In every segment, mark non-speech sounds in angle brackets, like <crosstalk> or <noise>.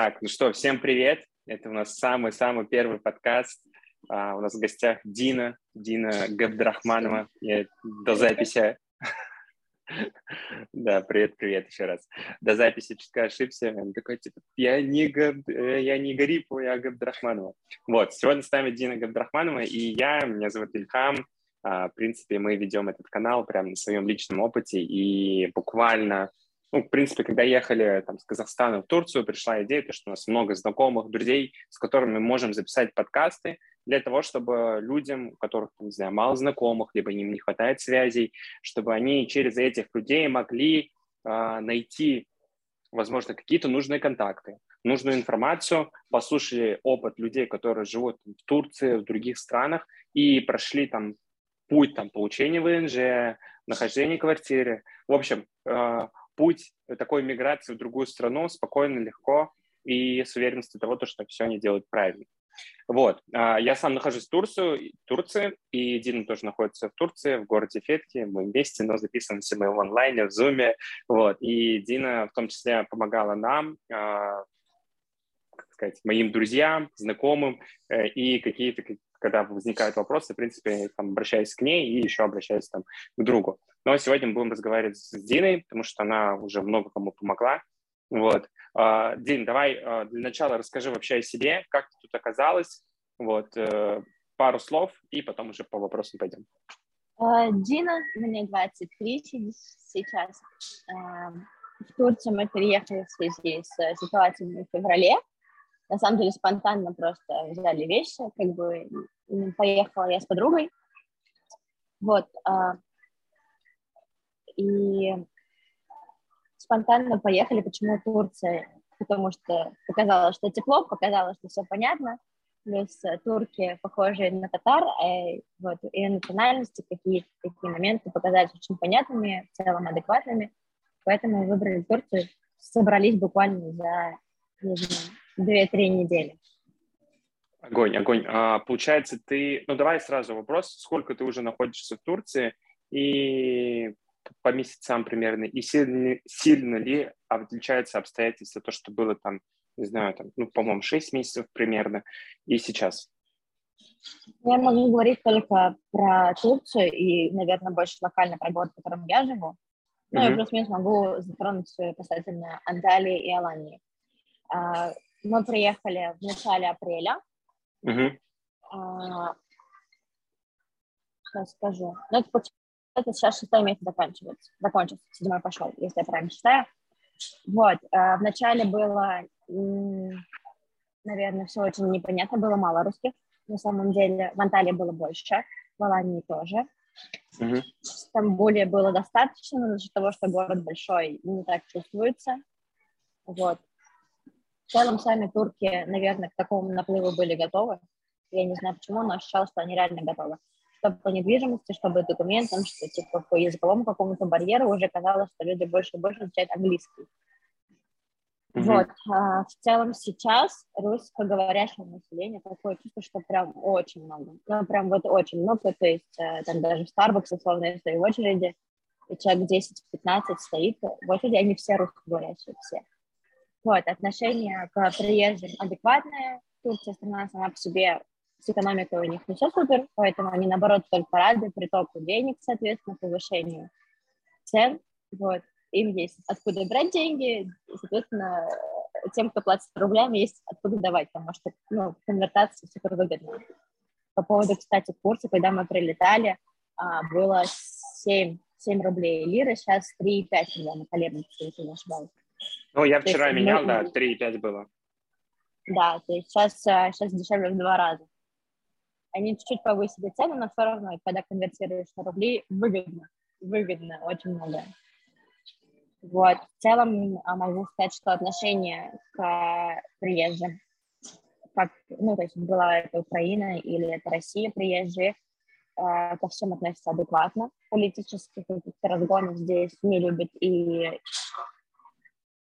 Так, ну что, всем привет. Это у нас самый-самый первый подкаст. А, у нас в гостях Дина, Дина Габдрахманова. Я до записи... <laughs> Да, привет-привет еще раз. До записи чутка ошибся. Он такой, типа, я не, Габ... Э, я не Гарипова, я Габдрахманова. Вот, сегодня с нами Дина Габдрахманова и я, меня зовут Ильхам. А, в принципе, мы ведем этот канал прямо на своем личном опыте, и буквально ну, в принципе, когда ехали там, с Казахстана в Турцию, пришла идея, то, что у нас много знакомых, друзей, с которыми мы можем записать подкасты для того, чтобы людям, у которых, не знаю, мало знакомых, либо им не хватает связей, чтобы они через этих людей могли э, найти, возможно, какие-то нужные контакты, нужную информацию, послушали опыт людей, которые живут в Турции, в других странах и прошли там путь там, получения ВНЖ, нахождения квартиры. В общем, э, путь такой миграции в другую страну спокойно, легко и с уверенностью того, что все они делают правильно. Вот. А, я сам нахожусь в Турции, Турции, и Дина тоже находится в Турции, в городе Фетки. Мы вместе, но записываемся мы в онлайне, в Зуме. Вот. И Дина в том числе помогала нам, а, как сказать, моим друзьям, знакомым, э, и какие-то когда возникают вопросы, в принципе, там, обращаюсь к ней и еще обращаюсь там, к другу. Но сегодня мы будем разговаривать с Диной, потому что она уже много кому помогла. Вот. А, Дин, давай а, для начала расскажи вообще о себе, как ты тут оказалась, вот, э, пару слов, и потом уже по вопросам пойдем. А, Дина, мне 23 сейчас. В Турцию мы переехали в связи с ситуацией в феврале на самом деле спонтанно просто взяли вещи, как бы поехала я с подругой, вот, и спонтанно поехали, почему Турция, потому что показалось, что тепло, показалось, что все понятно, плюс турки похожие на татар, э, вот, и национальности, какие такие моменты показались очень понятными, в целом адекватными, поэтому выбрали Турцию, собрались буквально за, не знаю, две-три недели. Огонь, огонь. А, получается, ты... Ну, давай сразу вопрос. Сколько ты уже находишься в Турции и по месяцам примерно? И сильно, сильно ли отличаются обстоятельства, то, что было там, не знаю, там, ну, по-моему, 6 месяцев примерно, и сейчас? Я могу говорить только про Турцию и, наверное, больше локально про город, в котором я живу. Ну, mm-hmm. я плюс-минус могу затронуть касательно Анталии и Алании. А, мы приехали в начале апреля. А, сейчас скажу. Ну, это, это сейчас шестой месяц заканчивается. Закончился, седьмой пошел, если я правильно считаю. Вот. А, вначале было, наверное, все очень непонятно, было мало русских. На самом деле в Анталии было больше, в Алании тоже. Uh-huh. В Стамбуле было достаточно, но из-за того, что город большой, не так чувствуется. Вот. В целом сами турки, наверное, к такому наплыву были готовы. Я не знаю почему, но ощущала, что они реально готовы. Что по недвижимости, чтобы документам, что типа по языковому какому-то барьеру уже казалось, что люди больше и больше изучают английский. Mm-hmm. Вот. А, в целом сейчас русскоговорящего населения такое чувство, что прям очень много. Ну, прям вот очень много. То есть э, там даже в Starbucks, условно, стою в очереди, и человек 10-15 стоит в очереди, они все русскоговорящие, все. Вот, отношение к приезжим адекватное. Турция страна сама по себе с экономикой у них не все супер, поэтому они, наоборот, только рады притоку денег, соответственно, повышению цен. Вот. Им есть откуда брать деньги, и, соответственно, тем, кто платит рублями, есть откуда давать, потому что ну, конвертация супер выгодна. По поводу, кстати, курса, когда мы прилетали, а, было 7, 7 рублей лиры, сейчас 3,5, когда мы колеблемся, если не ошибаюсь. Ну, я вчера есть, менял, мы... да, 3,5 было. Да, то есть сейчас, сейчас дешевле в два раза. Они чуть-чуть повысили цену, но все равно, когда конвертируешь на рубли, выгодно, выгодно, очень много. Вот, в целом а, могу сказать, что отношение к приезжим, как, ну, то есть была это Украина или это Россия приезжие, а, ко всем относятся адекватно. Политических каких-то разгонов здесь не любят и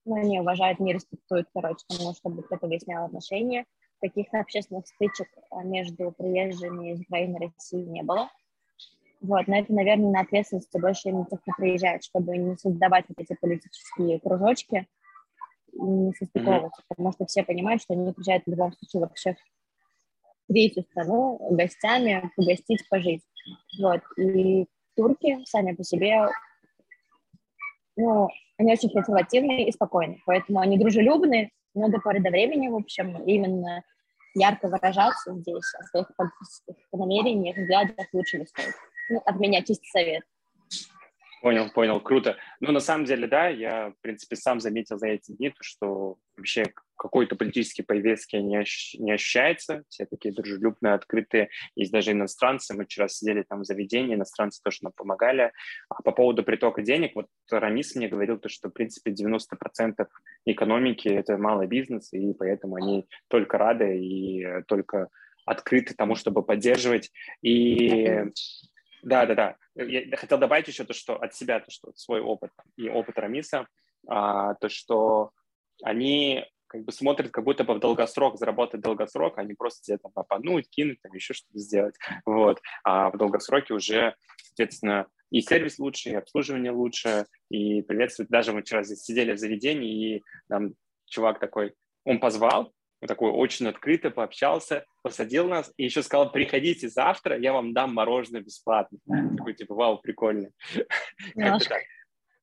ну, не уважают, не респектуют, короче, тому, чтобы кто-то выяснял отношения. Каких-то общественных стычек а, между приезжими из Украины и России не было. Вот, но это, наверное, на ответственности больше именно тех, кто приезжает, чтобы не создавать вот эти политические кружочки не состыковываться, mm-hmm. потому что все понимают, что они приезжают в любом случае вообще в третью страну гостями погостить, пожить. Вот. И турки сами по себе, ну, они очень консервативные и спокойные, поэтому они дружелюбные, но до поры до времени, в общем, именно ярко выражаться здесь о своих политических намерениях, взглядах лучше не стоит. Ну, от меня чистый совет. Понял, понял, круто. Ну, на самом деле, да, я, в принципе, сам заметил за эти дни, то, что вообще какой-то политический повестки не, ощ- не ощущается, все такие дружелюбные, открытые, есть даже иностранцы, мы вчера сидели там в заведении, иностранцы тоже нам помогали. А по поводу притока денег, вот Рамис мне говорил, то, что, в принципе, 90% экономики – это малый бизнес, и поэтому они только рады и только открыты тому, чтобы поддерживать. И да, да, да. Я хотел добавить еще то, что от себя, то, что свой опыт и опыт Рамиса, а, то, что они как бы смотрят как будто бы в долгосрок, заработать долгосрок, а не просто где-то там попануть, кинуть, там еще что-то сделать. Вот. А в долгосроке уже, соответственно, и сервис лучше, и обслуживание лучше, и приветствует. Даже мы вчера здесь сидели в заведении, и там чувак такой, он позвал, такой очень открыто пообщался, посадил нас и еще сказал, приходите завтра, я вам дам мороженое бесплатно. Такой, типа, вау, прикольно. <laughs>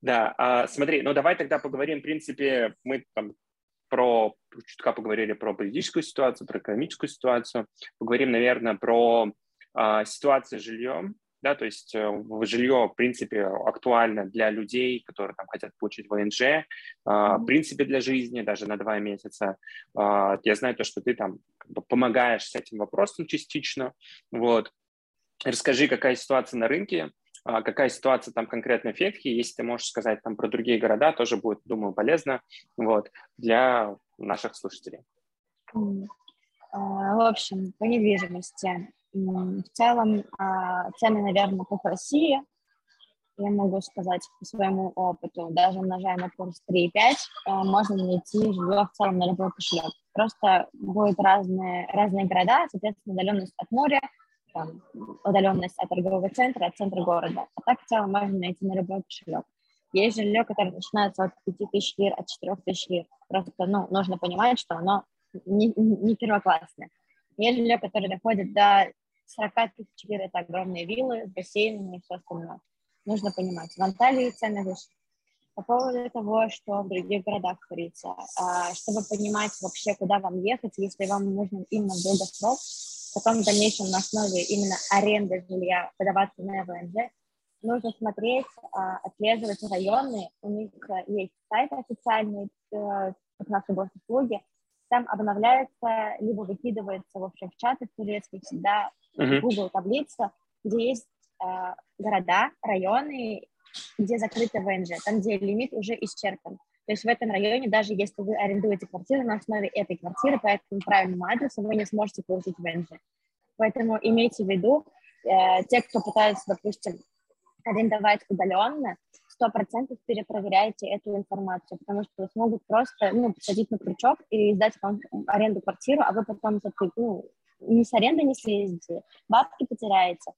Да, а, смотри, ну давай тогда поговорим, в принципе, мы там про, чутка поговорили про политическую ситуацию, про экономическую ситуацию, поговорим, наверное, про а, ситуацию с жильем, да, то есть э, жилье, в принципе, актуально для людей, которые там хотят получить ВНЖ, э, в принципе, для жизни, даже на два месяца. Э, я знаю то, что ты там помогаешь с этим вопросом частично, вот. Расскажи, какая ситуация на рынке, какая ситуация там конкретно в Фетхе, если ты можешь сказать там про другие города, тоже будет, думаю, полезно, вот, для наших слушателей. В общем, по недвижимости в целом а, цены, наверное, как в России, я могу сказать по своему опыту, даже умножая на курс 3,5, а, можно найти жилье в целом на любой кошелек. Просто будут разные, разные города, соответственно, удаленность от моря, там, удаленность от торгового центра, от центра города. А так в целом можно найти на любой кошелек. Есть жилье, которое начинается от 5 тысяч лир, от 4 тысяч лир. Просто ну, нужно понимать, что оно не, не первоклассное. Есть жилье, которое доходит до 40 тысяч лир это огромные виллы с бассейнами и все остальное. Нужно понимать, в Анталии цены выше. По поводу того, что в других городах творится, а, чтобы понимать вообще, куда вам ехать, если вам нужно именно долгосрок, потом в дальнейшем на основе именно аренды жилья подаваться на ВНЖ, нужно смотреть, а, отслеживать районы, у них есть сайт официальный, э, как наши госуслуги, там обновляется, либо выкидывается, в общем, в чаты турецких всегда uh-huh. Google таблица, где есть э, города, районы, где закрыты ВНЖ, там, где лимит уже исчерпан. То есть в этом районе, даже если вы арендуете квартиру на основе этой квартиры по этому правильному адресу, вы не сможете получить ВНЖ. Поэтому имейте в виду, э, те, кто пытается, допустим, арендовать удаленно, сто процентов перепроверяйте эту информацию, потому что вас могут просто ну, посадить на крючок и сдать вам аренду квартиру, а вы потом ну, ни с аренды не слезете, бабки потеряете,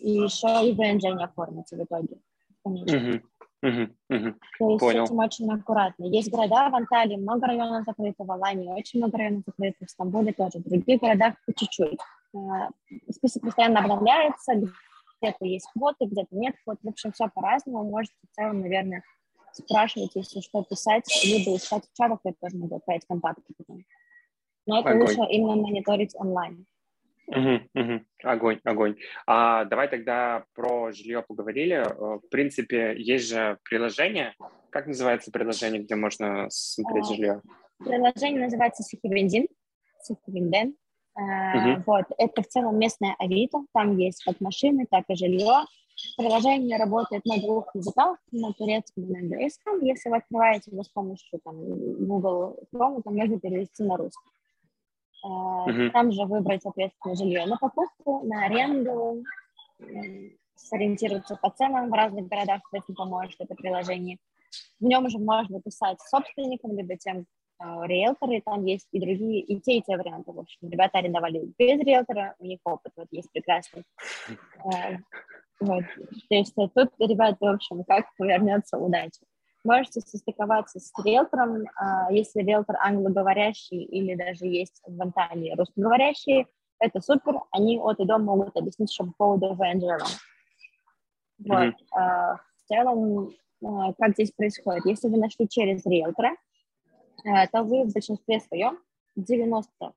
и еще и ВНЖ не оформите в итоге, конечно. Uh-huh. Uh-huh. То есть Понял. с этим очень аккуратно. Есть города в Анталии, много районов закрыто, в Алании очень много районов закрыто, в Стамбуле тоже, в других городах по чуть-чуть. Э, список постоянно обновляется, где-то есть квоты, где-то нет квот. В общем, все по-разному. Можете в целом, наверное, спрашивать, если что, писать, либо искать в чатах, я тоже могу отправить контакты. Но это Огонь. лучше именно мониторить онлайн. Угу, угу. Огонь, огонь. А давай тогда про жилье поговорили. Э, в принципе, есть же приложение. Как называется приложение, где можно смотреть а, жилье? Приложение называется Сихивендин. Сихивенден. Uh-huh. Вот, это в целом местная Авито, там есть как машины, так и жилье. Приложение работает на двух языках, на турецком и на английском. Если вы открываете его с помощью там, Google Chrome, то можно перевести на русский. Uh-huh. Там же выбрать, соответственно, жилье на покупку, на аренду, сориентироваться по ценам в разных городах, соответственно, поможет это приложение. В нем уже можно писать собственникам, либо тем, риэлторы, там есть и другие, и те, и те варианты, в общем. Ребята арендовали без риэлтора, у них опыт вот есть прекрасный. А, вот. То есть тут ребята, в общем, как повернется удача. Можете состыковаться с риэлтором, а, если риэлтор англоговорящий или даже есть в Анталии русскоговорящие, это супер, они от и до могут объяснить что по поводу ВНЖ. Вот. Mm-hmm. В целом, как здесь происходит? Если вы нашли через риэлтора, то вы в большинстве своем 99%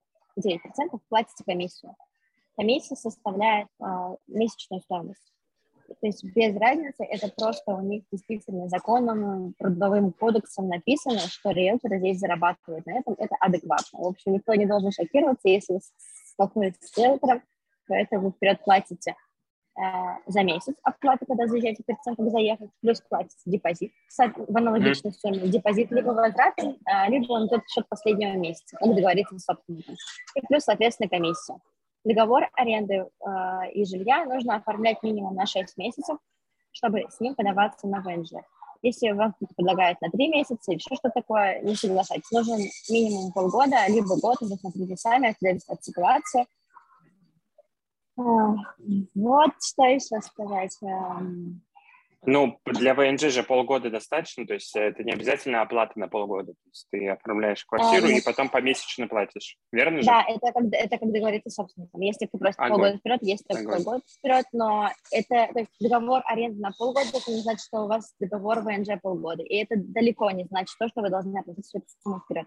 платите комиссию. Комиссия составляет месячную стоимость. То есть без разницы, это просто у них действительно законом, трудовым кодексом написано, что риэлторы здесь зарабатывают на этом, это адекватно. В общем, никто не должен шокироваться, если вы столкнулись с риэлтором, то это вы вперед платите э, за месяц оплаты, когда заезжаете перед тем, как заехать, плюс платите депозит в аналогичной сумме. Депозит либо возвратный, э, либо он тот счет последнего месяца, как договориться с собственником. И плюс, соответственно, комиссия. Договор аренды э, и жилья нужно оформлять минимум на 6 месяцев, чтобы с ним подаваться на ВНЖ. Если вам кто-то предлагает на 3 месяца или еще что такое, не соглашайтесь. Нужен минимум полгода, либо год, уже смотрите сами, зависит от ситуации. Вот что еще сказать. Эм, ну, для ВНЖ же полгода достаточно, то есть это не обязательно оплата на полгода. То есть ты оформляешь квартиру а, и потом помесячно платишь, верно же? Да, это как, это как договориться с собственником. Если ты просто Огонь. полгода вперед, есть только полгода вперед, но это то есть договор аренды на полгода, это не значит, что у вас договор ВНЖ полгода. И это далеко не значит то, что вы должны оплатить всю эту сумму вперед.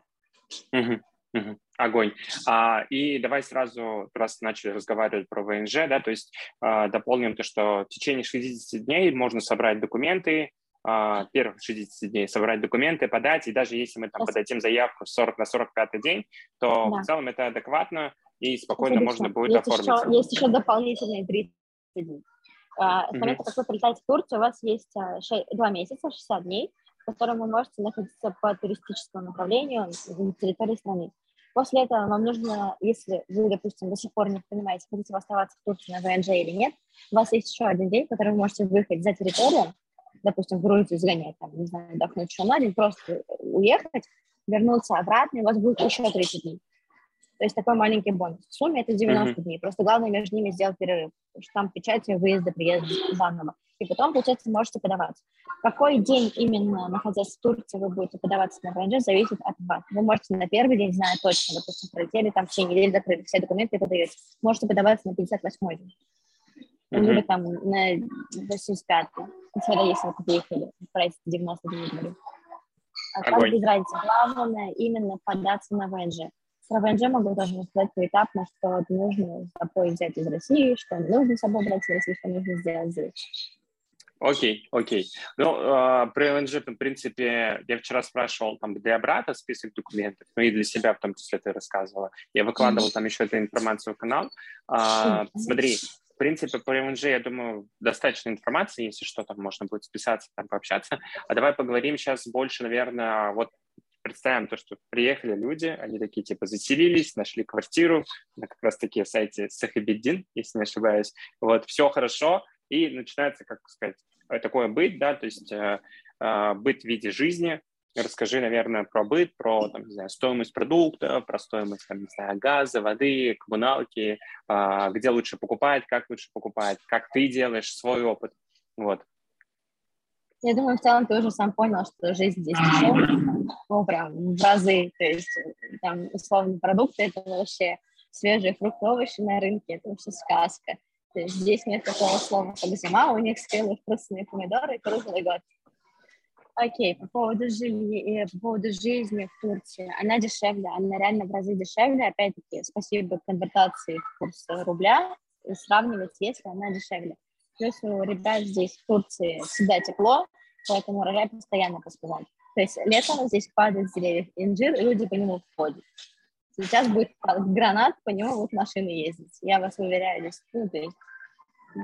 Угу. Угу. Огонь. А, и давай сразу, раз начали разговаривать про ВНЖ, да, то есть а, дополним то, что в течение 60 дней можно собрать документы, а, первых 60 дней собрать документы, подать, и даже если мы там подадим заявку 40 на 45 день, то да. в целом это адекватно и спокойно это можно будет есть оформить. Еще, есть еще дополнительные 30 дней. А, с момента, как вы прилетаете в Турцию, у вас есть 6, 2 месяца, 60 дней, в котором вы можете находиться по туристическому направлению на территории страны. После этого вам нужно, если вы, допустим, до сих пор не понимаете, хотите вы оставаться в Турции на ВНЖ или нет, у вас есть еще один день, в который вы можете выехать за территорию, допустим, в Грузию сгонять, там, не знаю, отдохнуть еще на день, просто уехать, вернуться обратно, и у вас будет еще 30 дней. То есть такой маленький бонус. В сумме это 90 mm-hmm. дней. Просто главное между ними сделать перерыв. Штамп печати, выезда, приезда заново. И потом, получается, можете подаваться. Какой день именно, находясь в Турции, вы будете подаваться на ВНЖ, зависит от вас. Вы можете на первый день, знать точно, допустим, пролетели, там в течение недели закрыли все документы и подаете. Можете подаваться на 58 день. Mm-hmm. Либо там на 85-й. Хотя если вы приехали, правительство 90 дней. А как без разницы. Главное именно податься на ВНЖ. Про ВНЖ могу тоже рассказать поэтапно, что нужно с собой взять из России, что нужно с собой брать из России, что нужно сделать здесь. Окей, окей. Ну, э, про ЛНЖ, в принципе, я вчера спрашивал там для брата список документов, ну и для себя в том числе ты рассказывала. Я выкладывал там еще эту информацию в канал. Э, смотри, в принципе, по ЛНЖ, я думаю, достаточно информации, если что, там можно будет списаться, там пообщаться. А давай поговорим сейчас больше, наверное, вот представим то, что приехали люди, они такие типа заселились, нашли квартиру на как раз-таки сайте Сахабиддин, если не ошибаюсь. Вот, все хорошо, и начинается, как сказать, такое быть, да, то есть э, э, быть в виде жизни. Расскажи, наверное, про быт, про там, не знаю, стоимость продукта, про стоимость там, не знаю, газа, воды, коммуналки, э, где лучше покупать, как лучше покупать, как ты делаешь свой опыт. Вот. Я думаю, в целом ты уже сам понял, что жизнь здесь дешевле, ну, прям в разы, то есть там, условно, продукты, это вообще свежие фрукты, овощи на рынке, это вообще сказка. То есть здесь нет такого слова, как зима, у них спелые вкусные помидоры круглый год. Окей, по поводу, жилья, по поводу жизни в Турции. Она дешевле, она реально в разы дешевле. Опять-таки, спасибо конвертации в курс рубля. Сравнивать, если она дешевле. Плюс у ребят здесь в Турции всегда тепло, поэтому урожай постоянно поспевает. То есть летом здесь падает с деревьев инжир, и люди по нему ходят. Сейчас будет гранат, по нему будут машины ездить. Я вас уверяю, здесь, ну, то есть,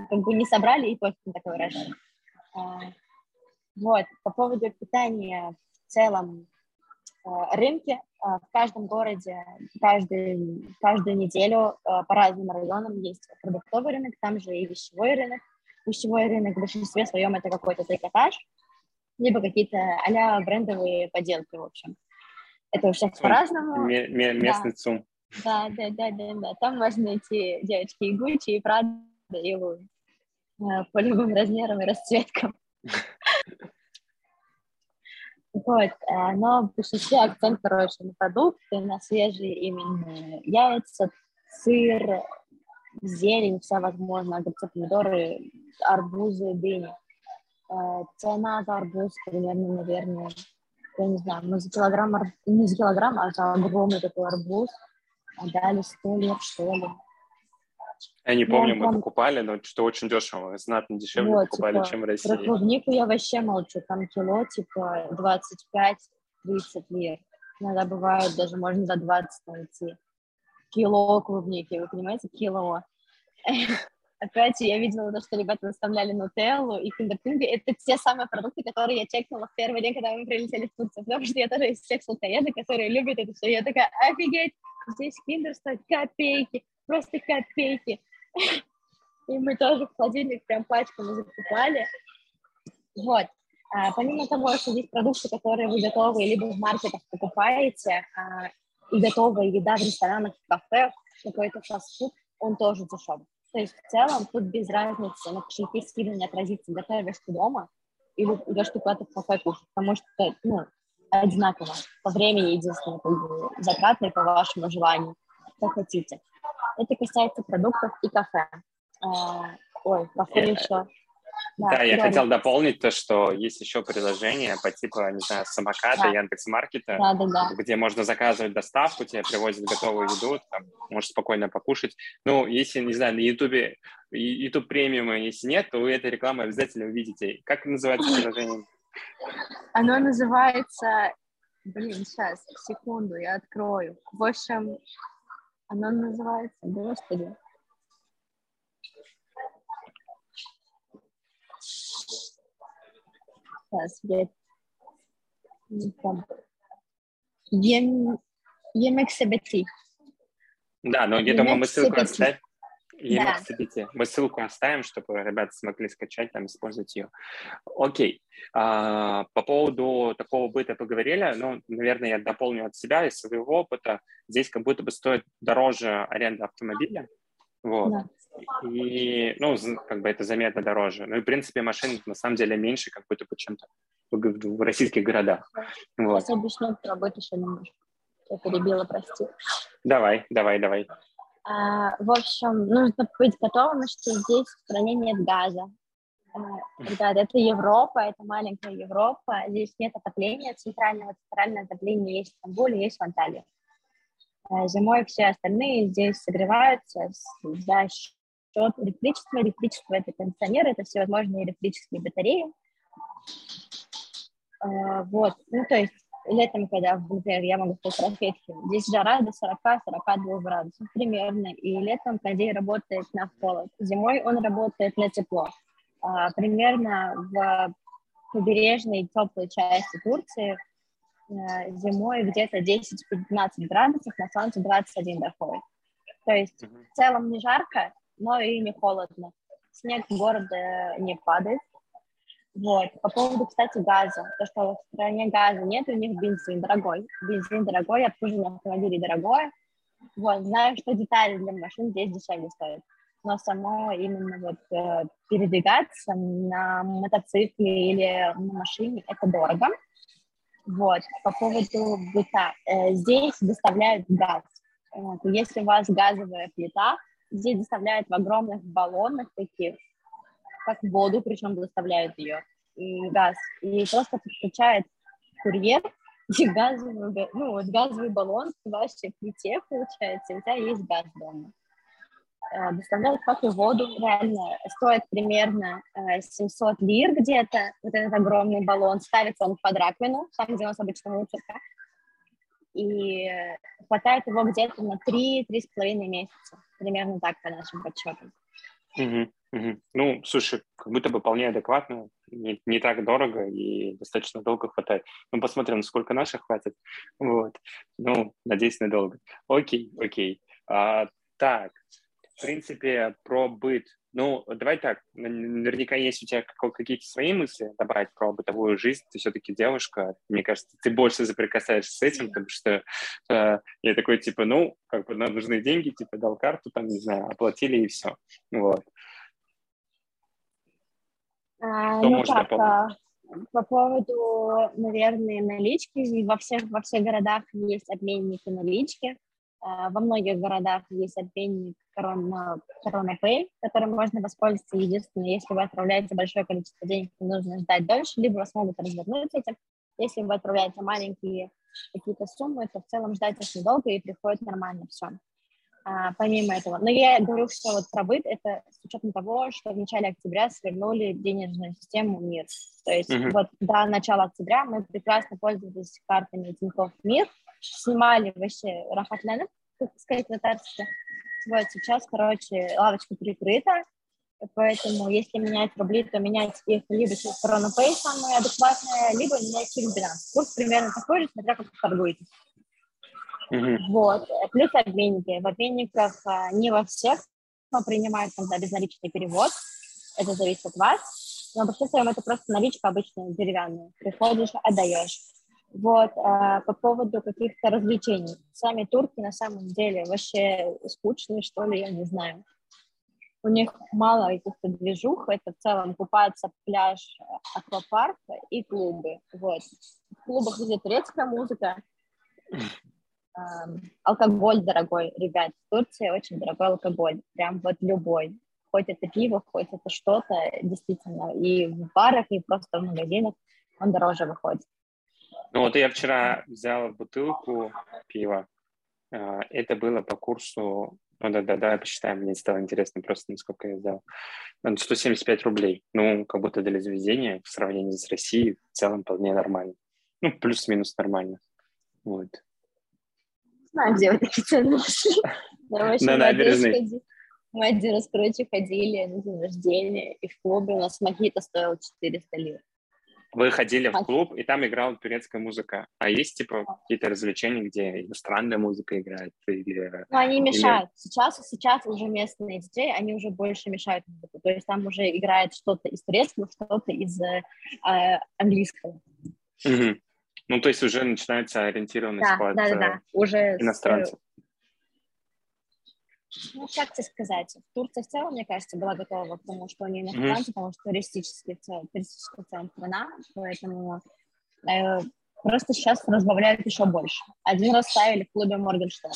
как бы не собрали и только такой урожай. А, вот, по поводу питания в целом а, рынки а, в каждом городе каждый, каждую неделю а, по разным районам есть продуктовый рынок, там же и вещевой рынок. Вещевой рынок в большинстве своем это какой-то трикотаж, либо какие-то а брендовые поделки, в общем. Это у всех по-разному. Местный да. ЦУМ. Да, да, да, да, да. Там можно найти девочки и Гуччи, и Прада, и Луи. Э, по любым размерам и расцветкам. <laughs> Вот, э, но в большинстве акцент, короче, на продукты, на свежие именно яйца, сыр, зелень, вся возможная, огурцы, помидоры, арбузы, дыни. Э, цена за арбуз примерно, наверное, я не знаю, мы за килограмм, не за килограмм, а за огромный такой арбуз дали 100 лет, что ли. Я не помню, мы покупали, но что очень дешево, знатно дешевле вот, покупали, типа, чем в России. Про клубнику я вообще молчу, там кило типа 25-30 лир. Иногда бывает, даже можно за 20 найти. Кило клубники, вы понимаете, кило. <laughs> Опять я видела то, что ребята выставляли нутеллу и киндертинги. Это те самые продукты, которые я чекнула в первый день, когда мы прилетели в Турцию. Потому что я тоже из всех сладкоедов, которые любят это все. Я такая, офигеть, здесь киндер стоит копейки, просто копейки. <laughs> И мы тоже в холодильник прям пачками закупали. Вот. А, помимо того, что здесь продукты, которые вы готовы либо в маркетах покупаете, а, и готовая еда в ресторанах, в кафе, какой-то фастфуд, он тоже дешевый. То есть в целом тут без разницы, на кошельке сильно не отразится, готовишь ты дома или идешь ты куда-то в кафе кушать, потому что ну, одинаково по времени единственное, как бы, затратно и по вашему желанию, как хотите. Это касается продуктов и кафе. А, ой, кафе yeah. еще. Да, да я хотел дополнить то, что есть еще приложение по типу, не знаю, самоката, да. Яндекс.Маркета, да, да, да. где можно заказывать доставку, тебе привозят готовую еду, там, можешь спокойно покушать. Ну, если, не знаю, на Ютубе, YouTube премиума, если нет, то вы эту рекламу обязательно увидите. Как называется приложение? Оно называется... Блин, сейчас, секунду, я открою. В общем, оно называется... Господи. Сейчас, я... Ем... EMXBT. Да, но я думаю, мы ссылку оставим. EMXBT. Мы ссылку оставим, чтобы ребята смогли скачать, там, использовать ее. Окей. А, по поводу такого быта поговорили. Ну, наверное, я дополню от себя и своего опыта. Здесь как будто бы стоит дороже аренда автомобиля. Вот. Да. И, ну, как бы это заметно дороже. Ну и, в принципе, машин на самом деле меньше, как будто в, в российских городах. Вот. Сейчас объясню про быт еще немножко. Я перебила, прости. Давай, давай, давай. А, в общем, нужно быть готовым, что здесь в стране нет газа. А, ребята, это Европа, это маленькая Европа. Здесь нет отопления центрального. Центральное отопление есть в Стамбуле, есть в Анталии. А, зимой все остальные здесь согреваются за счет электричества. Электричество — это кондиционеры, это всевозможные электрические батареи. А, вот, ну, то есть летом, когда, например, я могу сказать салфетки, здесь жара до 40-42 градусов примерно, и летом кондей работает на холод, зимой он работает на тепло. А, примерно в побережной теплой части Турции Э, зимой где-то 10-15 градусов, на солнце 21 доходит. То есть mm-hmm. в целом не жарко, но и не холодно. Снег в городе не падает. Вот. По поводу, кстати, газа. То, что в стране газа нет, у них бензин дорогой. Бензин дорогой, обслуживание автомобилей дорогое. Вот. Знаю, что детали для машин здесь дешевле стоят. Но само именно вот э, передвигаться на мотоцикле или на машине это дорого. Вот, по поводу быта. Э, здесь доставляют газ. Вот. Если у вас газовая плита, здесь доставляют в огромных баллонах таких, как воду, причем доставляют ее, газ. И просто подключает курьер <laughs> и газовый, ну, вот газовый баллон в вашей плите, получается, и у тебя есть газ дома. Э, доставляют как и воду, реально, стоит примерно 700 э, лир где-то, вот этот огромный баллон, ставится он под раковину, там, где у нас обычно мусорка, и хватает его где-то на 3-3,5 месяца, примерно так по нашим подсчетам. Угу, угу. Ну, слушай, как будто бы вполне адекватно, не, не так дорого и достаточно долго хватает. Ну, посмотрим, сколько наших хватит. Вот. Ну, надеюсь, надолго. Окей, окей. А, так, в принципе, про быт. Ну, давай так, наверняка есть у тебя какие-то свои мысли добавить про бытовую жизнь. Ты все-таки девушка, мне кажется, ты больше соприкасаешься с этим, потому что э, я такой, типа, ну, как бы нам нужны деньги, типа, дал карту, там, не знаю, оплатили и все. Вот. А, Что ну, как, дополнить? По поводу, наверное, налички, во всех, во всех городах есть обменники налички. А, во многих городах есть обменник Corona, Corona Pay, которым можно воспользоваться. Единственное, если вы отправляете большое количество денег, то нужно ждать дольше, либо вас могут развернуть этим. Если вы отправляете маленькие какие-то суммы, то в целом ждать очень долго и приходит нормально все. А, помимо этого. Но я говорю, что вот про быт, это с учетом того, что в начале октября свернули денежную систему МИР. То есть uh-huh. вот до начала октября мы прекрасно пользовались картами Тинькофф МИР, снимали вообще рахатленов, как сказать, на. Вот сейчас, короче, лавочка прикрыта, поэтому если менять рубли, то менять их либо через CoronaPay самое адекватное, либо менять через Binance. Курс примерно такой же, смотря как вы торгуете. Mm-hmm. Вот. Плюс обменники. В обменниках а, не во всех но принимают когда безналичный перевод. Это зависит от вас. Но вообще своем это просто наличка обычная, деревянная. Приходишь, отдаешь. Вот, а, по поводу каких-то развлечений. Сами турки на самом деле вообще скучные, что ли, я не знаю. У них мало каких-то движух, это в целом купаться, пляж, аквапарк и клубы. Вот. В клубах везде турецкая музыка, эм, алкоголь дорогой, ребят. В Турции очень дорогой алкоголь, прям вот любой. Хоть это пиво, хоть это что-то, действительно. И в барах, и просто в магазинах он дороже выходит. Ну вот я вчера взял бутылку пива. А, это было по курсу... Ну да, да, да, посчитаем, мне стало интересно просто, насколько я взял. 175 рублей. Ну, как будто для заведения в сравнении с Россией в целом вполне нормально. Ну, плюс-минус нормально. Вот. Знаю, где вы такие цены нашли. <laughs> На набережной. Мы один раз, короче, ходили на день рождения, и в клубе у нас мохито стоил 400 лир. Вы ходили в клуб, и там играла турецкая музыка. А есть, типа, какие-то развлечения, где иностранная музыка играет? Или, ну, они мешают. Или... Сейчас, сейчас уже местные диджеи, они уже больше мешают музыку. То есть там уже играет что-то из турецкого, что-то из э, английского. Угу. Ну, то есть уже начинается ориентированность да, под да, да, да. Уже иностранцев. С ну, как тебе сказать, Турция в целом, мне кажется, была готова к тому, что они иностранцы, mm-hmm. потому что туристический, туристическая страна, поэтому э, просто сейчас разбавляют еще больше. Один раз ставили в клубе Моргенштерн.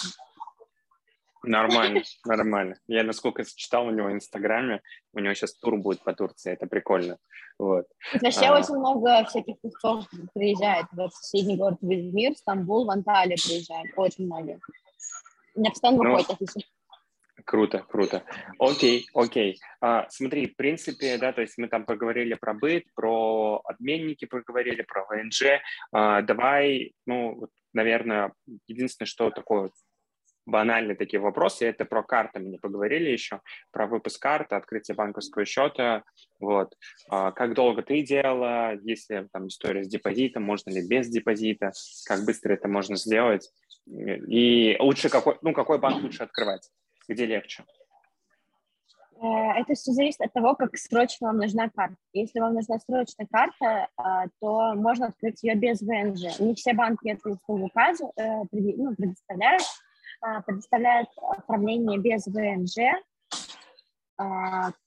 Нормально, <laughs> нормально. Я, насколько читал у него в Инстаграме, у него сейчас тур будет по Турции, это прикольно. Вот. вообще а... очень много всяких певцов приезжает в соседний город в Измир, Стамбул, в Анталию приезжают, очень много. У меня постоянно ну, выходит афиша. Круто, круто. Окей, окей. А, смотри, в принципе, да, то есть мы там поговорили про быт, про обменники поговорили, про ВНЖ. А, давай, ну, наверное, единственное, что такое банальные такие вопросы, это про карты мы не поговорили еще, про выпуск карты, открытие банковского счета, вот. А, как долго ты делала, если там история с депозитом, можно ли без депозита, как быстро это можно сделать, и лучше какой, ну, какой банк лучше открывать? Где легче? Э, это все зависит от того, как срочно вам нужна карта. Если вам нужна срочная карта, э, то можно открыть ее без ВНЖ. Не все банки эту услугу э, ну, предоставляют. Предоставляют оформление без ВНЖ,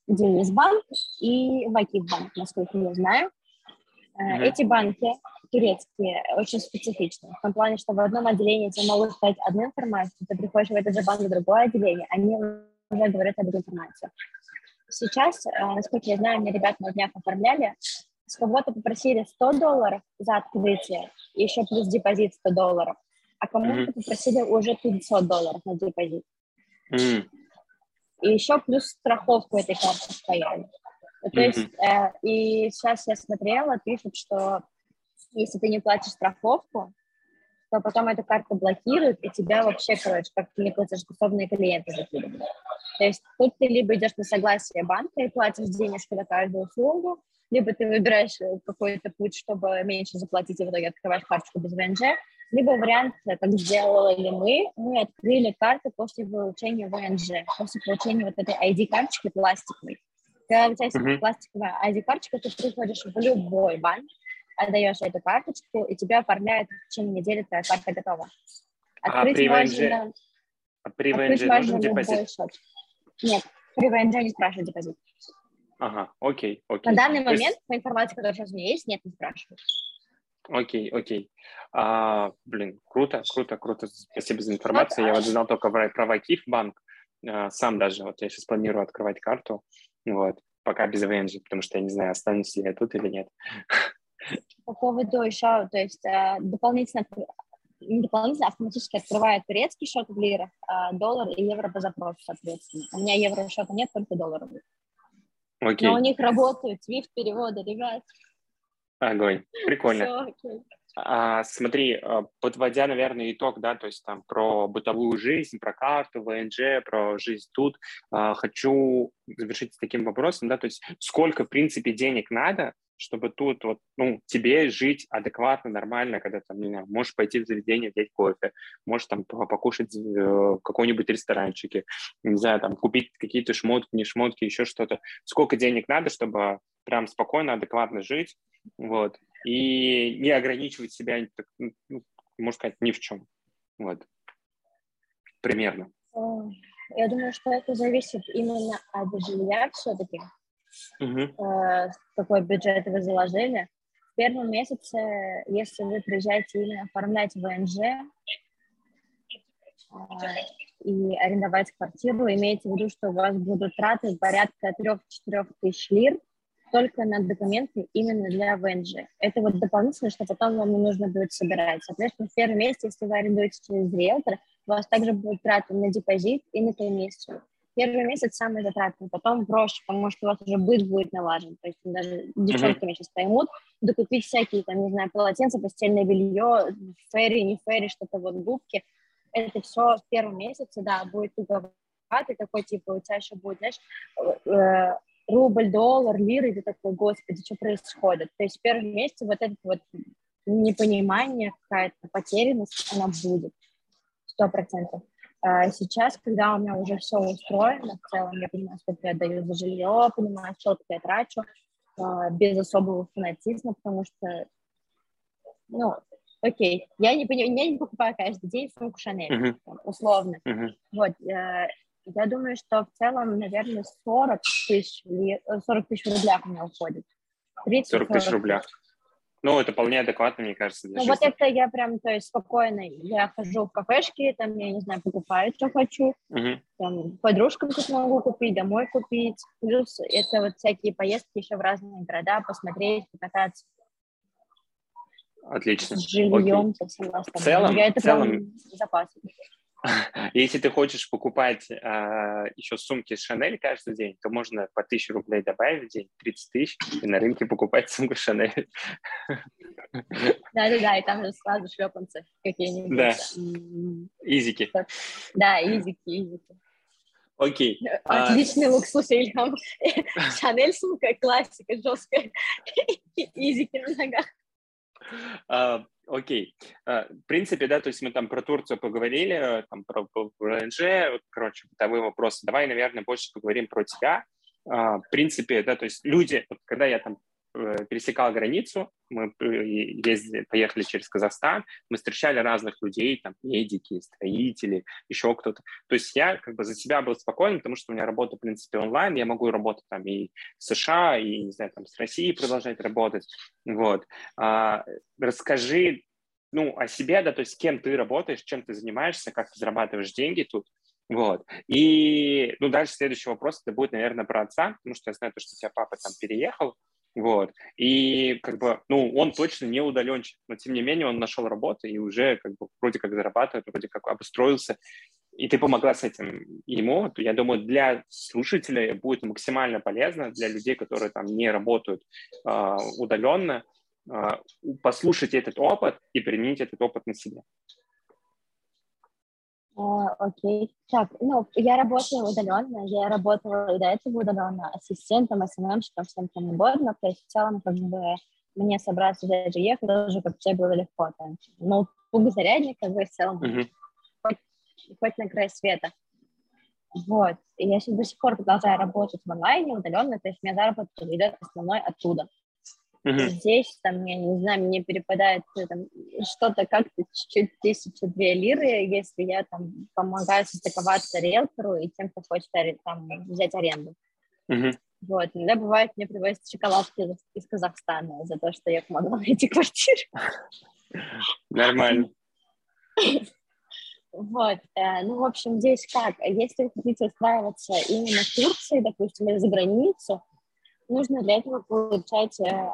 Денисбанк и Вакифбанк, насколько я знаю. Mm-hmm. Эти банки турецкие очень специфичны. В том плане, что в одном отделении тебе могут сказать одну информацию, ты приходишь в этот же банк в другое отделение, они уже говорят об этой информации. Сейчас, э, насколько я знаю, мне ребята на днях оформляли, с кого-то попросили 100 долларов за открытие, и еще плюс депозит 100 долларов, а кому-то mm-hmm. попросили уже 500 долларов на депозит. Mm-hmm. И еще плюс страховку этой карты стояли. То mm-hmm. есть, э, и сейчас я смотрела, пишут, что если ты не платишь страховку, то потом эту карту блокируют, и тебя вообще, короче, как неплатежеспособные клиенты закидывают. То есть тут ты либо идешь на согласие банка и платишь денежку за каждую услугу, либо ты выбираешь э, какой-то путь, чтобы меньше заплатить, и в итоге открываешь карточку без ВНЖ, либо вариант, э, как сделали мы, мы открыли карты после получения ВНЖ, после получения вот этой ID-карточки пластиковой. Когда у тебя есть uh-huh. пластиковая ID-карточка, ты приходишь в любой банк, отдаешь эту карточку, и тебя оформляют в течение недели, твоя карта готова. А открыть а при можно, а при ВНЖ нужен депозит? Счет. Нет, при ВНЖ не спрашивают депозит. Ага, окей, окей. На данный То момент, есть- по информации, которая сейчас у меня есть, нет, не спрашиваю. Окей, окей. А, блин, круто, круто, круто. Спасибо за информацию. Я вот знал только про, про Вакиф банк. А, сам даже, вот я сейчас планирую открывать карту. Вот, пока без ВНЖ, потому что я не знаю, останусь ли я тут или нет. По поводу еще, то есть э, дополнительно, не дополнительно, автоматически открывает турецкий счет в лирах, а доллар и евро по запросу, соответственно. У меня евро счета нет, только долларовый. Окей, Но у них работают SWIFT-переводы, ребят. огонь. Прикольно. Всё окей. А, смотри, а, подводя, наверное, итог, да, то есть там про бытовую жизнь, про карту, ВНЖ, про жизнь тут, а, хочу завершить с таким вопросом, да, то есть сколько, в принципе, денег надо, чтобы тут вот, ну, тебе жить адекватно, нормально, когда там, не знаю, можешь пойти в заведение, взять кофе, можешь там по- покушать э, в каком-нибудь ресторанчике, не знаю, там купить какие-то шмотки, не шмотки, еще что-то. Сколько денег надо, чтобы прям спокойно, адекватно жить, вот, и не ограничивать себя, ну, можно сказать, ни в чем. Вот. Примерно. Я думаю, что это зависит именно от жилья все-таки. Мгм. э, какой бюджет вы заложили. В первом месяце, если вы приезжаете именно оформлять ВНЖ э, и арендовать квартиру, имейте в виду, что у вас будут траты порядка 3-4 тысяч лир только на документы именно для ВНЖ. Это вот дополнительно, что потом вам не нужно будет собирать. Соответственно, в первом месяце, если вы арендуете через риэлтора, у вас также будут траты на депозит и на комиссию. Первый месяц самый затратный, потом проще, потому что у вас уже быт будет налажен. То есть даже девчонки меня сейчас поймут, докупить всякие, там, не знаю, полотенца, постельное белье, ферри, не ферри, что-то вот губки. Это все в первом месяце, да, будет туговато, такой, типа, у тебя еще будет, знаешь, э, рубль, доллар, лиры, и ты такой, господи, что происходит? То есть в первом месяце вот это вот непонимание, какая-то потерянность, она будет, сто процентов. А сейчас, когда у меня уже все устроено, в целом я понимаю, сколько я даю за жилье, понимаю, сколько я трачу, а, без особого фанатизма, потому что, ну, окей, я не, пони- я не покупаю каждый день сумку Шанель, там, условно. Мгм. Вот, э, я думаю, что в целом, наверное, 40 тысяч, ли- э, 40 тысяч в рублях у меня уходит. 30 40 тысяч рублях. Ну, это вполне адекватно, мне кажется, Ну, вот жизни. это я прям, то есть, спокойно, я хожу в кафешки, там, я не знаю, покупаю, что хочу, Мгм. там, подружкам тут могу купить, домой купить, плюс это вот всякие поездки еще в разные города, посмотреть, покататься Отлично. с жильем, со всем остальным. целом- я это в целом- запас. <laughs> Если ты хочешь покупать а, еще сумки с Шанель каждый день, то можно по 1000 рублей добавить в день, 30 тысяч, и на рынке покупать <laughs> сумку Шанель. Да-да-да, и там же сразу шлепанцы какие-нибудь. Да. Изики. Да, изики, изики. Окей. А- Отличный лук, слушай, Ильям. Шанель сумка, классика, жесткая. <laughs> Изики на ногах. Окей. А, В принципе, да, то есть мы там про Турцию поговорили, там про ВНЖ, короче, бытовые вопросы. Давай, наверное, больше поговорим про тебя. А, В принципе, да, то есть люди, вот когда я там э, пересекал границу, мы э, ездили, поехали через Казахстан, мы встречали разных людей, там, медики, строители, еще кто-то. То есть я как бы за себя был спокоен, потому что у меня работа, в принципе, онлайн, я могу работать там и в США, и, не знаю, там, с Россией продолжать работать, вот. А, расскажи, ну, о себе, да, то есть с кем ты работаешь, чем ты занимаешься, как ты зарабатываешь деньги тут, вот. И, ну, дальше следующий вопрос, это будет, наверное, про отца, потому что я знаю, то, что у тебя папа там переехал, вот. И, как бы, ну, он точно не удаленщик, но, тем не менее, он нашел работу и уже, как бы, вроде как зарабатывает, вроде как обустроился, и ты помогла с этим ему, я думаю, для слушателей будет максимально полезно, для людей, которые там не работают э, удаленно, э, послушать этот опыт и применить этот опыт на себе. А, Окей. Так, ну, я работаю удаленно, я работала и до этого удаленно ассистентом, СММщиком, всем кем угодно, то есть в целом как бы мне собраться даже ехать тоже как все было легко. Там, ноутбук, зарядник, как бы в целом Мгм. хоть, хоть на край света. Вот. И я сейчас до сих пор продолжаю работать в онлайне, удаленно, то есть у меня заработок идет основной оттуда. Мгм. Здесь, там, я не знаю, мне перепадает э, там, что-то как-то чуть-чуть тысяча-две лиры, если я там помогаю состыковаться риэлтору и тем, кто хочет там, взять аренду. Мгм. Вот, иногда бывает, мне привозят шоколадки из, из Казахстана за то, что я помогла <laughs> найти квартиру. Нормально. Вот, э, ну, в общем, здесь как? Если вы хотите устраиваться именно в Турции, допустим, или за границу, нужно для этого получать э,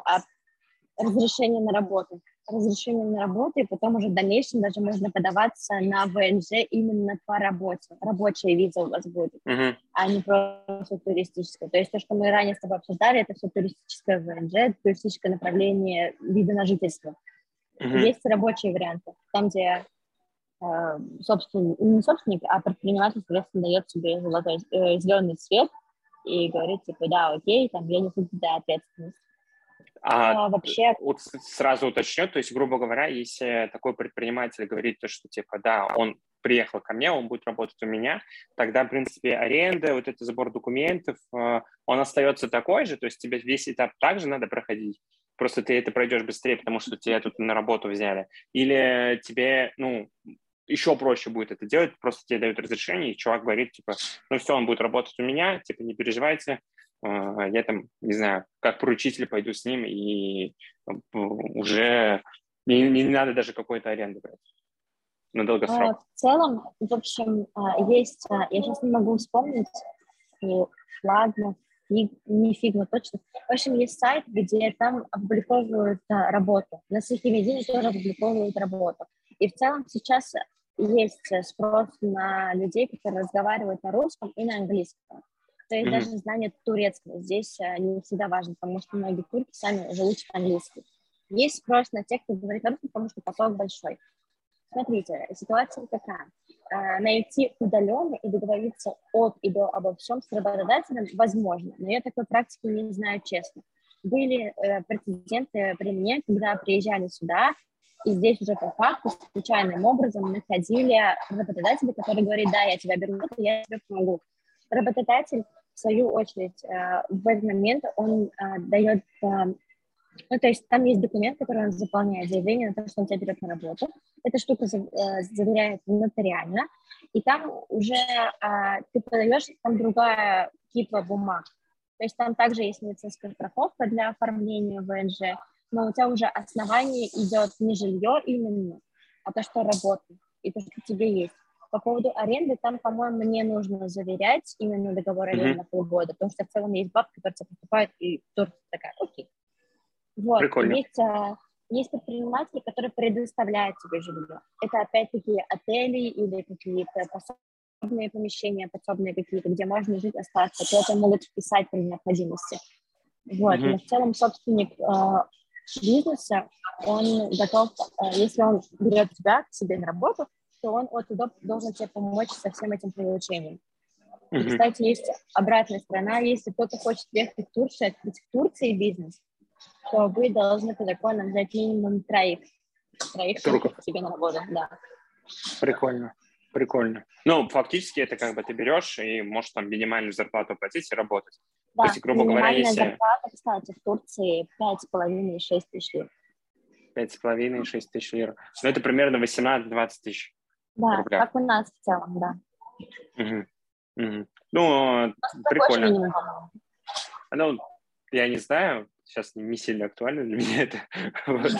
разрешение на работу. Разрешение на работу, и потом уже в дальнейшем даже можно подаваться на ВНЖ именно по работе. Рабочая виза у вас будет, uh-huh. а не просто туристическая. То есть то, что мы ранее с тобой обсуждали, это все туристическое ВНЖ, туристическое направление вида на жительство. Uh-huh. Есть рабочие варианты, там, где э, собственник, не собственник, а предприниматель, соответственно, дает себе золотой, э, зеленый свет и говорит, типа, да, окей, там, я несу за ответственность. А, а вообще... Вот сразу уточню, то есть, грубо говоря, если такой предприниматель говорит, то, что типа, да, он приехал ко мне, он будет работать у меня, тогда, в принципе, аренда, вот этот сбор документов, э, он остается такой же, то есть тебе весь этап также надо проходить, просто ты это пройдешь быстрее, потому что тебя тут на работу взяли, или тебе, ну, еще проще будет это делать, просто тебе дают разрешение, и чувак говорит, типа, ну все, он будет работать у меня, типа, не переживайте, а, я там, не знаю, как поручитель пойду с ним, и уже не, не надо даже какой-то аренды брать на долгосрок. А, в целом, в общем, а, есть, я сейчас не могу вспомнить, ладно, не фигма точно. В общем, есть сайт, где там опубликовывают работу. На Сахивидине тоже опубликовывают работу. И в целом сейчас есть спрос на людей, которые разговаривают на русском и на английском. То есть mm-hmm. даже знание турецкого здесь э, не всегда важно, потому что многие турки сами уже учат английский. Есть спрос на тех, кто говорит на русском, потому что поток большой. Смотрите, ситуация такая. Э, найти удаленно и договориться от и до обо всем с работодателем возможно, но я такой практики не знаю честно. Были э, прецеденты при мне, когда приезжали сюда, и здесь уже по факту случайным образом находили работодателя, который говорит, да, я тебя беру, я тебе помогу работодатель, в свою очередь, э, в этот момент он э, дает, э, ну, то есть там есть документ, который он заполняет, заявление на то, что он тебя берет на работу. Эта штука заверяет нотариально, и там уже ты подаешь, там другая типа бумаг. То есть там также есть медицинская страховка для оформления ВНЖ, но у тебя уже основание идет не жилье именно, а то, что работа, и то, что тебе есть. По поводу аренды, там, по-моему, не нужно заверять именно договор аренды mm-hmm. на полгода, потому что в целом есть бабки, которые тебя покупают, и Турция такая, окей. Вот, Прикольно. Есть, а, есть предприниматели, которые предоставляют тебе жилье. Это опять-таки отели или какие-то пособные помещения, подсобные какие-то, где можно жить, остаться. То это могут вписать при необходимости. Вот, mm-hmm. но в целом собственник э, бизнеса, он готов, э, если он берет тебя к себе на работу, то он от и до должен тебе помочь со всем этим получением. Mm-hmm. кстати, есть обратная сторона. Если кто-то хочет ехать в Турцию, открыть в Турции бизнес, то вы должны по законам взять минимум троих. Троих турков себе на работу, да. Прикольно. Прикольно. Ну, фактически это как бы ты берешь и можешь там минимальную зарплату платить и работать. Да, То есть, грубо говоря, если... зарплата, кстати, в Турции 5,5-6 тысяч лир. 5,5-6 тысяч лир. Ну, это примерно 18-20 тысяч. Да, рубля. как у нас в целом, да. Угу. Угу. Ну, прикольно. Ну, я не знаю, сейчас не сильно актуально для <laughs> меня это. <laughs> вот.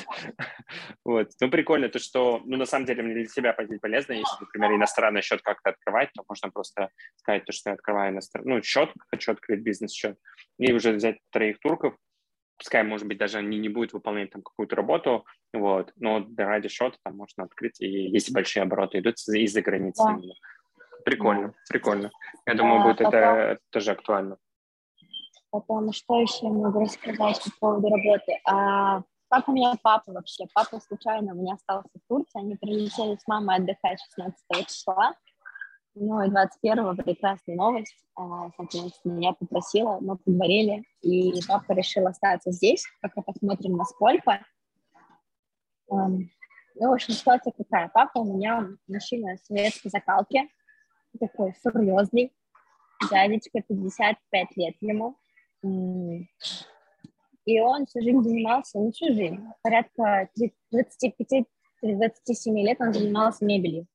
вот. Ну, прикольно то, что, ну, на самом деле, мне для себя полезно, если, например, иностранный счет как-то открывать, то можно просто сказать то, что я открываю иностранный, ну, счет, хочу открыть бизнес-счет, и уже взять троих турков, пускай, может быть, даже они не будут выполнять там какую-то работу, вот, но ради счета там можно открыть, и если большие обороты идут из-за границы. Да. Прикольно, да. прикольно. Я да, думаю, будет потом, это тоже актуально. Потом, что еще могу рассказать по поводу работы? А, как у меня папа вообще? Папа случайно у меня остался в Турции, они прилетели с мамой отдыхать 16 числа, ну и 21-го прекрасная новость. А, соответственно, я попросила, мы поговорили, и папа решил остаться здесь, пока посмотрим, насколько. Ну, в общем, ситуация какая. Папа у меня мужчина советской закалки, такой серьезный, дядечка, 55 лет ему. И он всю жизнь занимался, не всю жизнь, порядка 25-27 лет он занимался мебелью.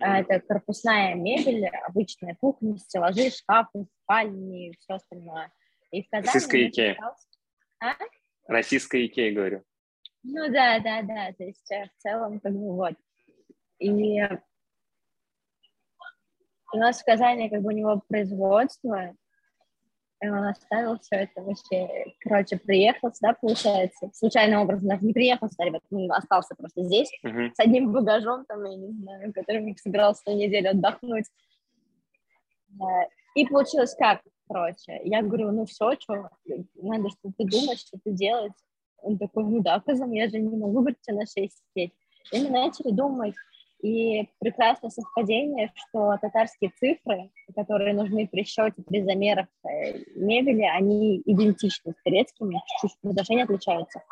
А, это корпусная мебель, обычная кухня, стеллажи, шкафы, спальни и все остальное. И в Казани Российская Икея. А? Российская Икея, говорю. Ну да, да, да, то есть э, в целом как бы вот. И у нас в Казани как бы у него производство, и он оставил все это вообще, короче, приехал сюда, получается, случайным образом, даже не приехал сюда, ребят, он остался просто здесь, uh-huh. с одним багажом, там, я не знаю, которым собирался на неделю отдохнуть. Э, и получилось как, короче, я говорю, ну все, что, надо что-то думать, что-то делать. Он такой, ну да, казам, я же не могу быть на 6 сидеть. И мы начали думать, и прекрасное совпадение, что татарские цифры, которые нужны при счете, при замерах э, мебели, они идентичны с турецкими, чуть-чуть предложения отличаются.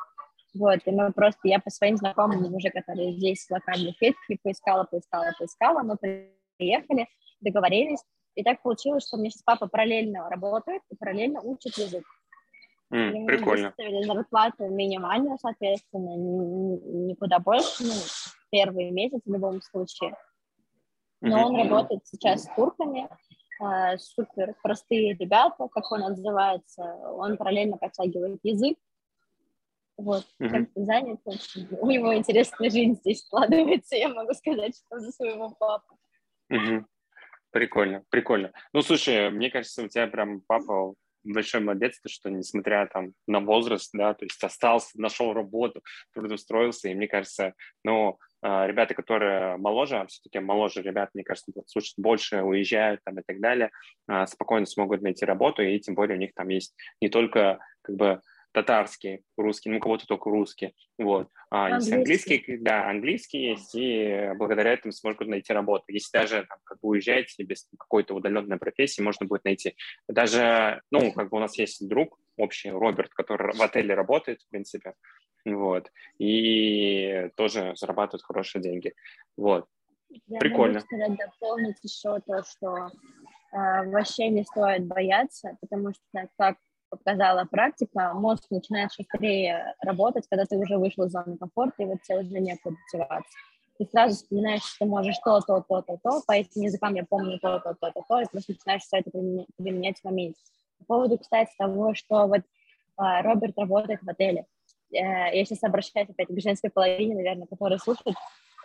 Вот, и мы просто, я по своим знакомым уже, которые здесь локальные фетки, поискала, поискала, поискала, мы приехали, договорились, и так получилось, что у меня сейчас папа параллельно работает и параллельно учит язык. Mm, прикольно. Зарплату минимальную, соответственно, никуда больше, ну, первый месяц в любом случае. Но mm-hmm. он работает сейчас с турками, э, супер простые ребята, как он называется, он параллельно подтягивает язык, вот, mm-hmm. чем-то занят, у него интересная жизнь здесь складывается, я могу сказать, что за своего папу. Mm-hmm. Прикольно, прикольно. Ну, слушай, мне кажется, у тебя прям папа большой молодец, то, что несмотря там на возраст, да, то есть остался, нашел работу, трудоустроился, и мне кажется, ну, а, ребята, которые моложе, а все-таки моложе ребят, мне кажется, слушают больше, уезжают там и так далее, а, спокойно смогут найти работу, и тем более у них там есть не только как бы татарский, русский, ну, у кого-то только русский, вот. А английский. английский, да, английский есть, и благодаря этому смогут найти работу. Если даже там, как бы уезжаете без какой-то удаленной профессии, можно будет найти. Даже, ну, как бы у нас есть друг общий, Роберт, который в отеле работает, в принципе, вот, и тоже зарабатывает хорошие деньги, вот. Я Прикольно. могу сказать, дополнить еще то, что э, вообще не стоит бояться, потому что, как показала практика, мозг начинает шустрее работать, когда ты уже вышел из зоны комфорта, и вот тебе уже некуда мотивации. Ты сразу вспоминаешь, что можешь то, то, то, то, то, по этим языкам я помню то, то, то, то, то, и просто начинаешь все это применять, в моменте. По поводу, кстати, того, что вот а, Роберт работает в отеле. Э, я сейчас обращаюсь опять к женской половине, наверное, которая слушает,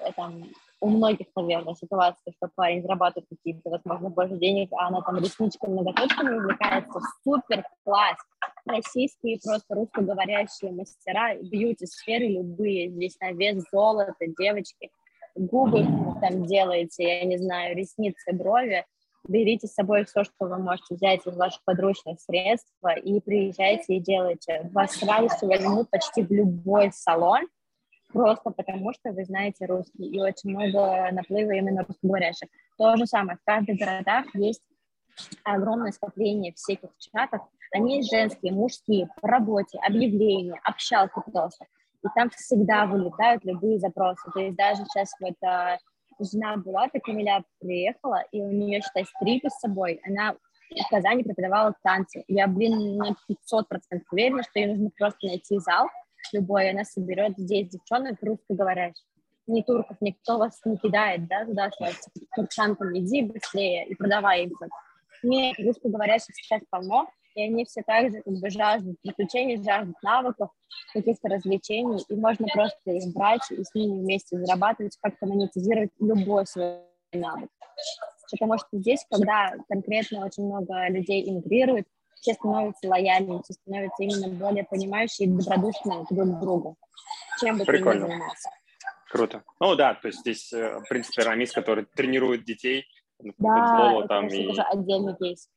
э, там, у многих, наверное, ситуация, что парень зарабатывает какие-то, возможно, больше денег, а она там ресничками, ноготочками увлекается, супер класс. Российские просто русскоговорящие мастера, бьюти-сферы любые, здесь на вес золота, девочки, губы там делаете, я не знаю, ресницы, брови, берите с собой все, что вы можете взять из ваших подручных средств и приезжайте и делайте. Вас с радостью возьмут почти в любой салон, просто потому что вы знаете русский, и очень много наплыва именно русскоговорящих. То же самое, в каждых городах есть огромное скопление всяких чатов, они женские, мужские, по работе, объявления, общалки просто. И там всегда вылетают любые запросы. То есть даже сейчас вот а, жена была, так Камиля приехала, и у нее, считай, стрипы с собой. Она в Казани преподавала танцы. Я, блин, на 500% уверена, что ей нужно просто найти зал любой, она соберет здесь девчонок русскоговорящих. Ни турков, никто вас не кидает, да, туда, что турчанкам иди быстрее и продавай им. Нет, русскоговорящих сейчас полно, и они все так же как бы жаждут приключений, жаждут навыков, каких-то развлечений, и можно просто их брать и с ними вместе зарабатывать, как-то монетизировать любой свой навык. Потому что здесь, когда конкретно очень много людей иммигрируют, все становятся лояльнее, все становятся именно более понимающие и добродушные друг к другу, чем бы Прикольно. ты ни занимался. Круто. Ну да, то есть здесь, э, в принципе, Рамис, который тренирует детей да, футболу, это, там, и... тоже отдельный кейс.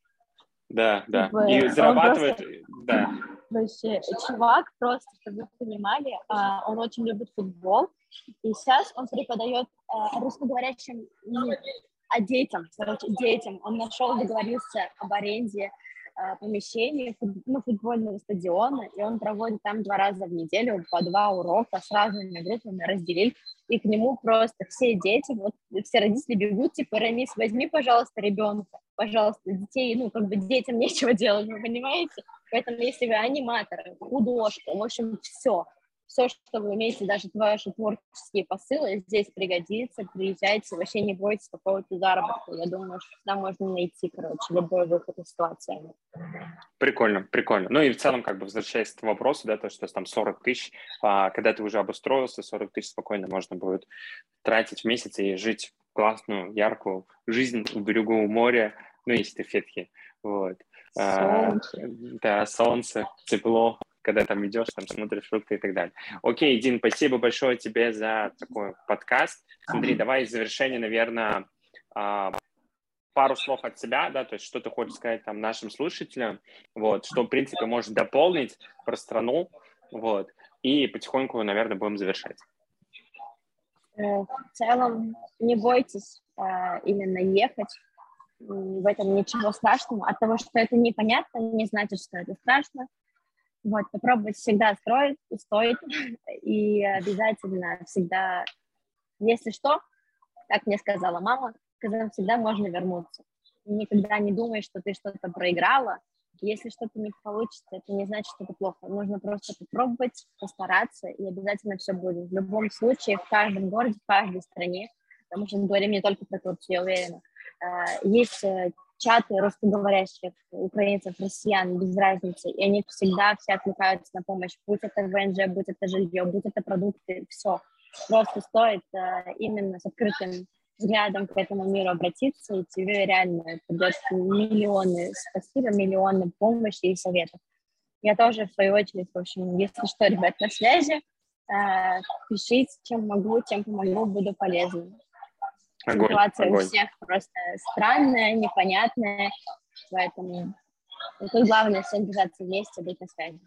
Да, да. Типа, и зарабатывает, просто, да. Вообще, чувак просто, чтобы вы понимали, а, он очень любит футбол, и сейчас он преподает а, русскоговорящим а детям, короче, детям. Он нашел, договорился об аренде помещении ну, футбольного стадиона, и он проводит там два раза в неделю по два урока с разными группами, разделили, и к нему просто все дети, вот все родители бегут, типа, Рамис, возьми, пожалуйста, ребенка, пожалуйста, детей, ну, как бы детям <laughs> нечего делать, вы понимаете? Поэтому если вы аниматор, художка, в общем, все, все, что вы имеете, даже ваши творческие посылы, здесь пригодится, приезжайте, вообще не бойтесь поводу заработка. Я думаю, что всегда можно найти, короче, любой выход из ситуации. Прикольно, прикольно. Ну и в целом, как бы, возвращаясь к вопросу, да, то, что там 40 тысяч, а, когда ты уже обустроился, 40 тысяч спокойно можно будет тратить в месяц и жить классную, яркую жизнь у берегу моря, ну, если ты фетки, вот. А, солнце. А, да, солнце, тепло, когда там идешь, там смотришь фрукты и так далее. Окей, Дин, спасибо большое тебе за такой подкаст. Смотри, давай в завершение, наверное, а, пару слов от себя, да, то есть что ты хочешь сказать там нашим слушателям, вот, что, в принципе, может дополнить про страну, вот, и потихоньку, наверное, будем завершать. Э, в целом, не бойтесь а, именно ехать, в этом ничего страшного. От того, что это непонятно, не значит, что это страшно. Вот, попробовать всегда строить, стоит, <laughs> и обязательно всегда, если что, как мне сказала мама, сказала, всегда можно вернуться. Никогда не думай, что ты что-то проиграла. Если что-то не получится, это не значит, что это плохо. Нужно просто попробовать, постараться, и обязательно все будет. В любом случае, в каждом городе, в каждой стране, потому что мы говорим не только про Турцию, я уверена, а, есть э, чаты русскоговорящих украинцев, россиян, без разницы, и они всегда все отвлекаются на помощь, будь это ВНЖ, будь это жилье, будь это продукты, все. Просто стоит э, именно с открытым взглядом к этому миру обратиться, и тебе реально придет миллионы спасибо, миллионы помощи и советов. Я тоже, в свою очередь, в общем, если что, ребят, на связи, э, пишите, чем могу, тем помогу, буду полезна. Огонь, Ситуация огонь. у всех просто странная, непонятная, поэтому тут главное всем держаться вместе, быть на связи.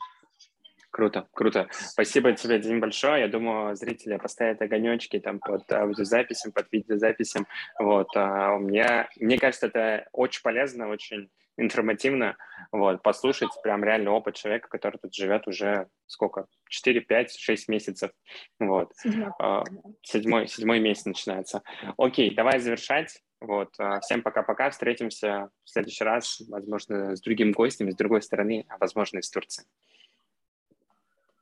Круто, круто. Спасибо тебе, Дим, большое. Я думаю, зрители поставят огонечки там под аудиозаписям, под видеозаписям. Вот. А мне, мне кажется, это очень полезно, очень информативно, вот, послушать прям реальный опыт человека, который тут живет уже сколько? 4, 5, 6 месяцев, вот. Седьмой. А, седьмой, седьмой месяц начинается. Окей, давай завершать. Вот, а, всем пока-пока, встретимся в следующий раз, возможно, с другим гостем, с другой стороны, а возможно, из Турции.